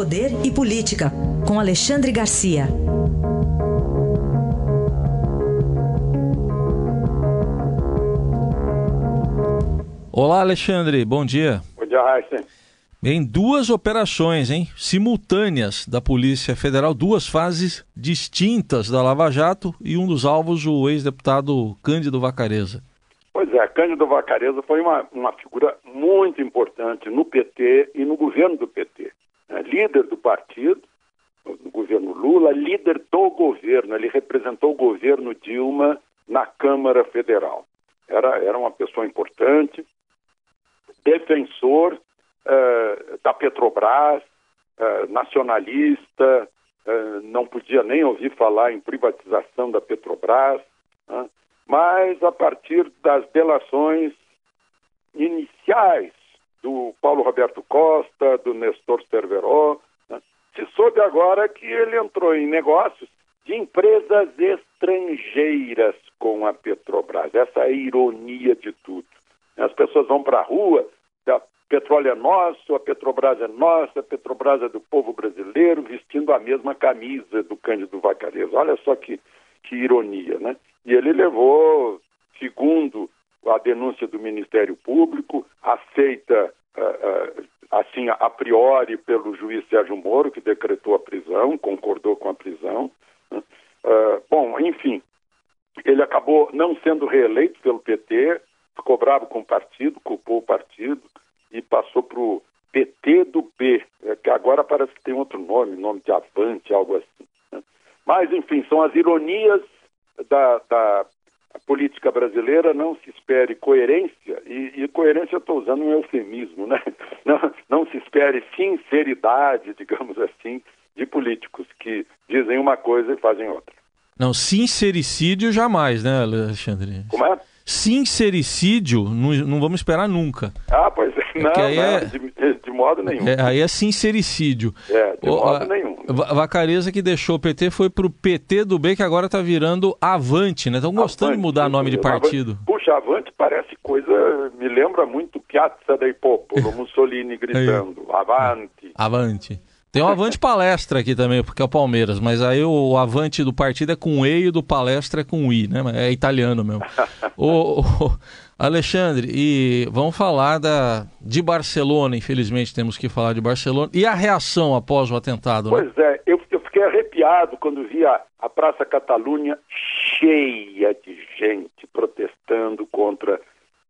Poder e Política, com Alexandre Garcia. Olá, Alexandre, bom dia. Bom dia, Raíssa. Em duas operações, hein, simultâneas da Polícia Federal, duas fases distintas da Lava Jato e um dos alvos o ex-deputado Cândido Vacareza. Pois é, Cândido Vacareza foi uma, uma figura muito importante no PT e no governo do PT. Né? Líder do partido, no governo Lula, líder do governo. Ele representou o governo Dilma na Câmara Federal. Era, era uma pessoa importante, defensor uh, da Petrobras, uh, nacionalista, uh, não podia nem ouvir falar em privatização da Petrobras, né? mas a partir das delações iniciais do Paulo Roberto Costa, do Nestor Cerveró, né? se soube agora que ele entrou em negócios de empresas estrangeiras com a Petrobras. Essa é a ironia de tudo. As pessoas vão para a rua, a petróleo é nosso, a Petrobras é nossa, a Petrobras é do povo brasileiro, vestindo a mesma camisa do Cândido Vacareza. Olha só que, que ironia, né? E ele levou, segundo a denúncia do Ministério Público, aceita uh, uh, assim a priori pelo juiz Sérgio Moro, que decretou a prisão, concordou com a prisão. Uh, bom, enfim, ele acabou não sendo reeleito pelo PT, ficou bravo com o partido, culpou o partido e passou para o PT do B, é, que agora parece que tem outro nome, nome de Avante, algo assim. Né? Mas, enfim, são as ironias da, da política brasileira, não se espere coerência, e, e coerência eu estou usando um eufemismo, né? Não, não se espere sinceridade, digamos assim, de políticos que dizem uma coisa e fazem outra. Não, sincericídio jamais, né, Alexandre? Como é? Sincericídio, não, não vamos esperar nunca. Ah, pois é. Não, não é... Modo nenhum. É, aí é sincericídio. É, de o, modo a, nenhum. Vacareza que deixou o PT foi pro PT do B, que agora está virando Avante, né? Estão gostando de mudar nome de partido. Avante. Puxa, Avante parece coisa... Me lembra muito Piazza dei Popolo, Mussolini gritando. Avante. Avante. Tem um Avante Palestra aqui também, porque é o Palmeiras, mas aí o Avante do partido é com E e do Palestra é com I, né? É italiano mesmo. o, o, Alexandre, e vamos falar da, de Barcelona, infelizmente temos que falar de Barcelona. E a reação após o atentado? Né? Pois é, eu, eu fiquei arrepiado quando vi a, a Praça Catalunha cheia de gente protestando contra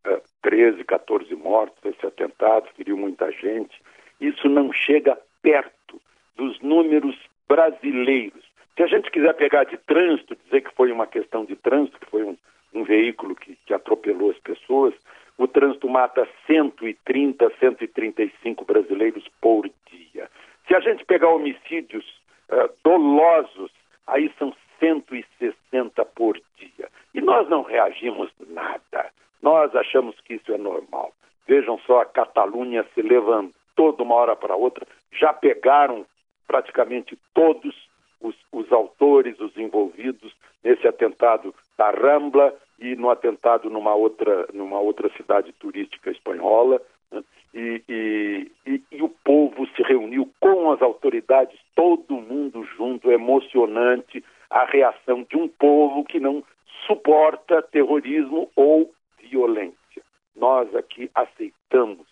uh, 13, 14 mortos. Esse atentado feriu muita gente. Isso não chega perto dos números brasileiros. Se a gente quiser pegar de trânsito, dizer que foi uma questão de trânsito, que foi um, um veículo que, que atropelou as pessoas, o trânsito mata 130, 135 brasileiros por dia. Se a gente pegar homicídios uh, dolosos, aí são 160 por dia. E nós não reagimos nada. Nós achamos que isso é normal. Vejam só a Catalunha se levantou de uma hora para outra já pegaram praticamente todos os, os, autores, os envolvidos nesse atentado da Rambla e no atentado numa outra, numa outra cidade turística espanhola. Né? E, e, e, e, o povo se reuniu com as autoridades, todo mundo junto, emocionante a reação de um povo que não suporta terrorismo ou violência. Nós aqui aceitamos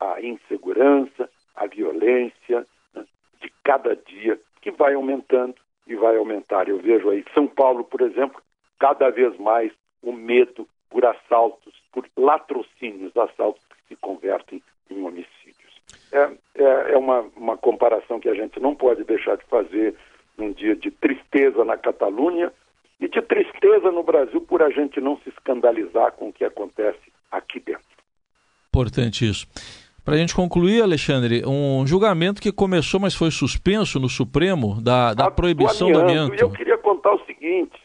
a insegurança, a violência né, de cada dia que vai aumentando e vai aumentar. Eu vejo aí São Paulo, por exemplo, cada vez mais o medo por assaltos, por latrocínios, assaltos que se convertem em homicídios. É, é, é uma, uma comparação que a gente não pode deixar de fazer num dia de tristeza na Catalunha e de tristeza no Brasil por a gente não se escandalizar com o que acontece aqui dentro. Importante isso. Para a gente concluir, Alexandre, um julgamento que começou, mas foi suspenso no Supremo, da, da proibição do amianto. Eu queria contar o seguinte: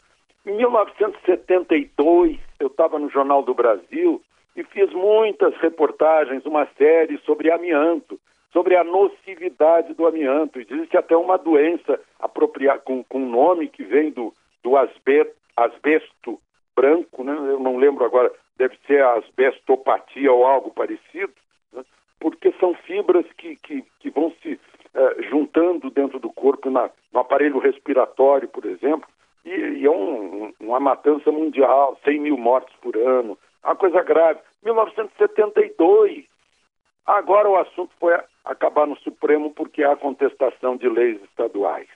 em 1972, eu estava no Jornal do Brasil e fiz muitas reportagens, uma série sobre amianto, sobre a nocividade do amianto. Existe até uma doença apropriada com, com nome que vem do, do asbesto, asbesto branco, né? eu não lembro agora, deve ser asbestopatia ou algo parecido porque são fibras que, que, que vão se uh, juntando corpo, na, no aparelho respiratório, por exemplo, e, e é um, um, uma matança mundial, 100 mil mortes por ano, uma coisa grave. 1972. Agora o assunto foi acabar no Supremo porque há contestação de leis estaduais.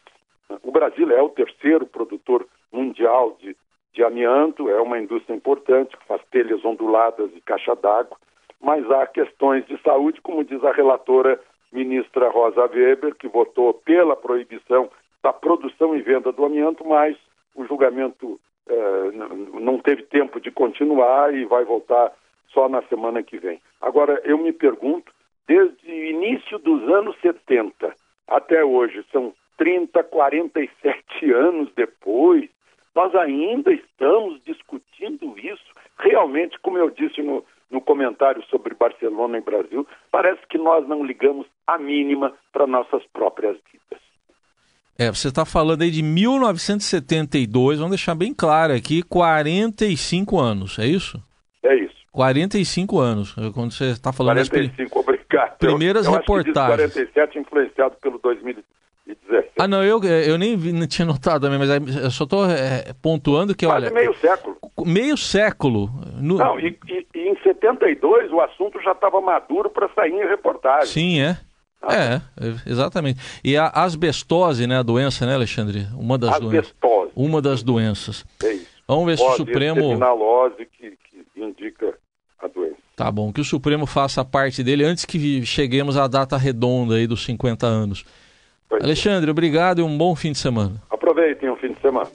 O Brasil é o terceiro produtor mundial de, de amianto, é uma indústria importante, que faz telhas onduladas e caixa d'água, mas há questões de saúde, como diz a relatora ministra Rosa Weber, que votou pela proibição da produção e venda do amianto, mas o julgamento eh, não teve tempo de continuar e vai voltar só na semana que vem. Agora, eu me pergunto, desde o início dos anos 70 até hoje, são 30, 47 anos depois, nós ainda estamos discutindo isso. Realmente, como eu disse no, no comentário sobre Barcelona e Brasil, parece que nós não ligamos a mínima para nossas próprias vidas. É, você está falando aí de 1972, vamos deixar bem claro aqui, 45 anos, é isso? É isso. 45 anos, quando você está falando... 45, das... obrigado. Primeiras eu, eu reportagens. 47 influenciado pelo 2017. Ah, não, eu, eu nem vi, não tinha notado também, mas eu só estou é, pontuando que, Quase olha... meio século. Meio século. No... Não, e, e, e, em 72 o assunto já estava maduro para sair em reportagem. Sim, é. Ah, é, exatamente. E a asbestose, né, a doença, né, Alexandre? Uma das asbestose. doenças. Uma das doenças. É isso. Vamos ver se o Supremo. Terminalose que, que indica a doença. Tá bom, que o Supremo faça parte dele antes que cheguemos à data redonda aí dos 50 anos. Pois Alexandre, é. obrigado e um bom fim de semana. Aproveitem o fim de semana.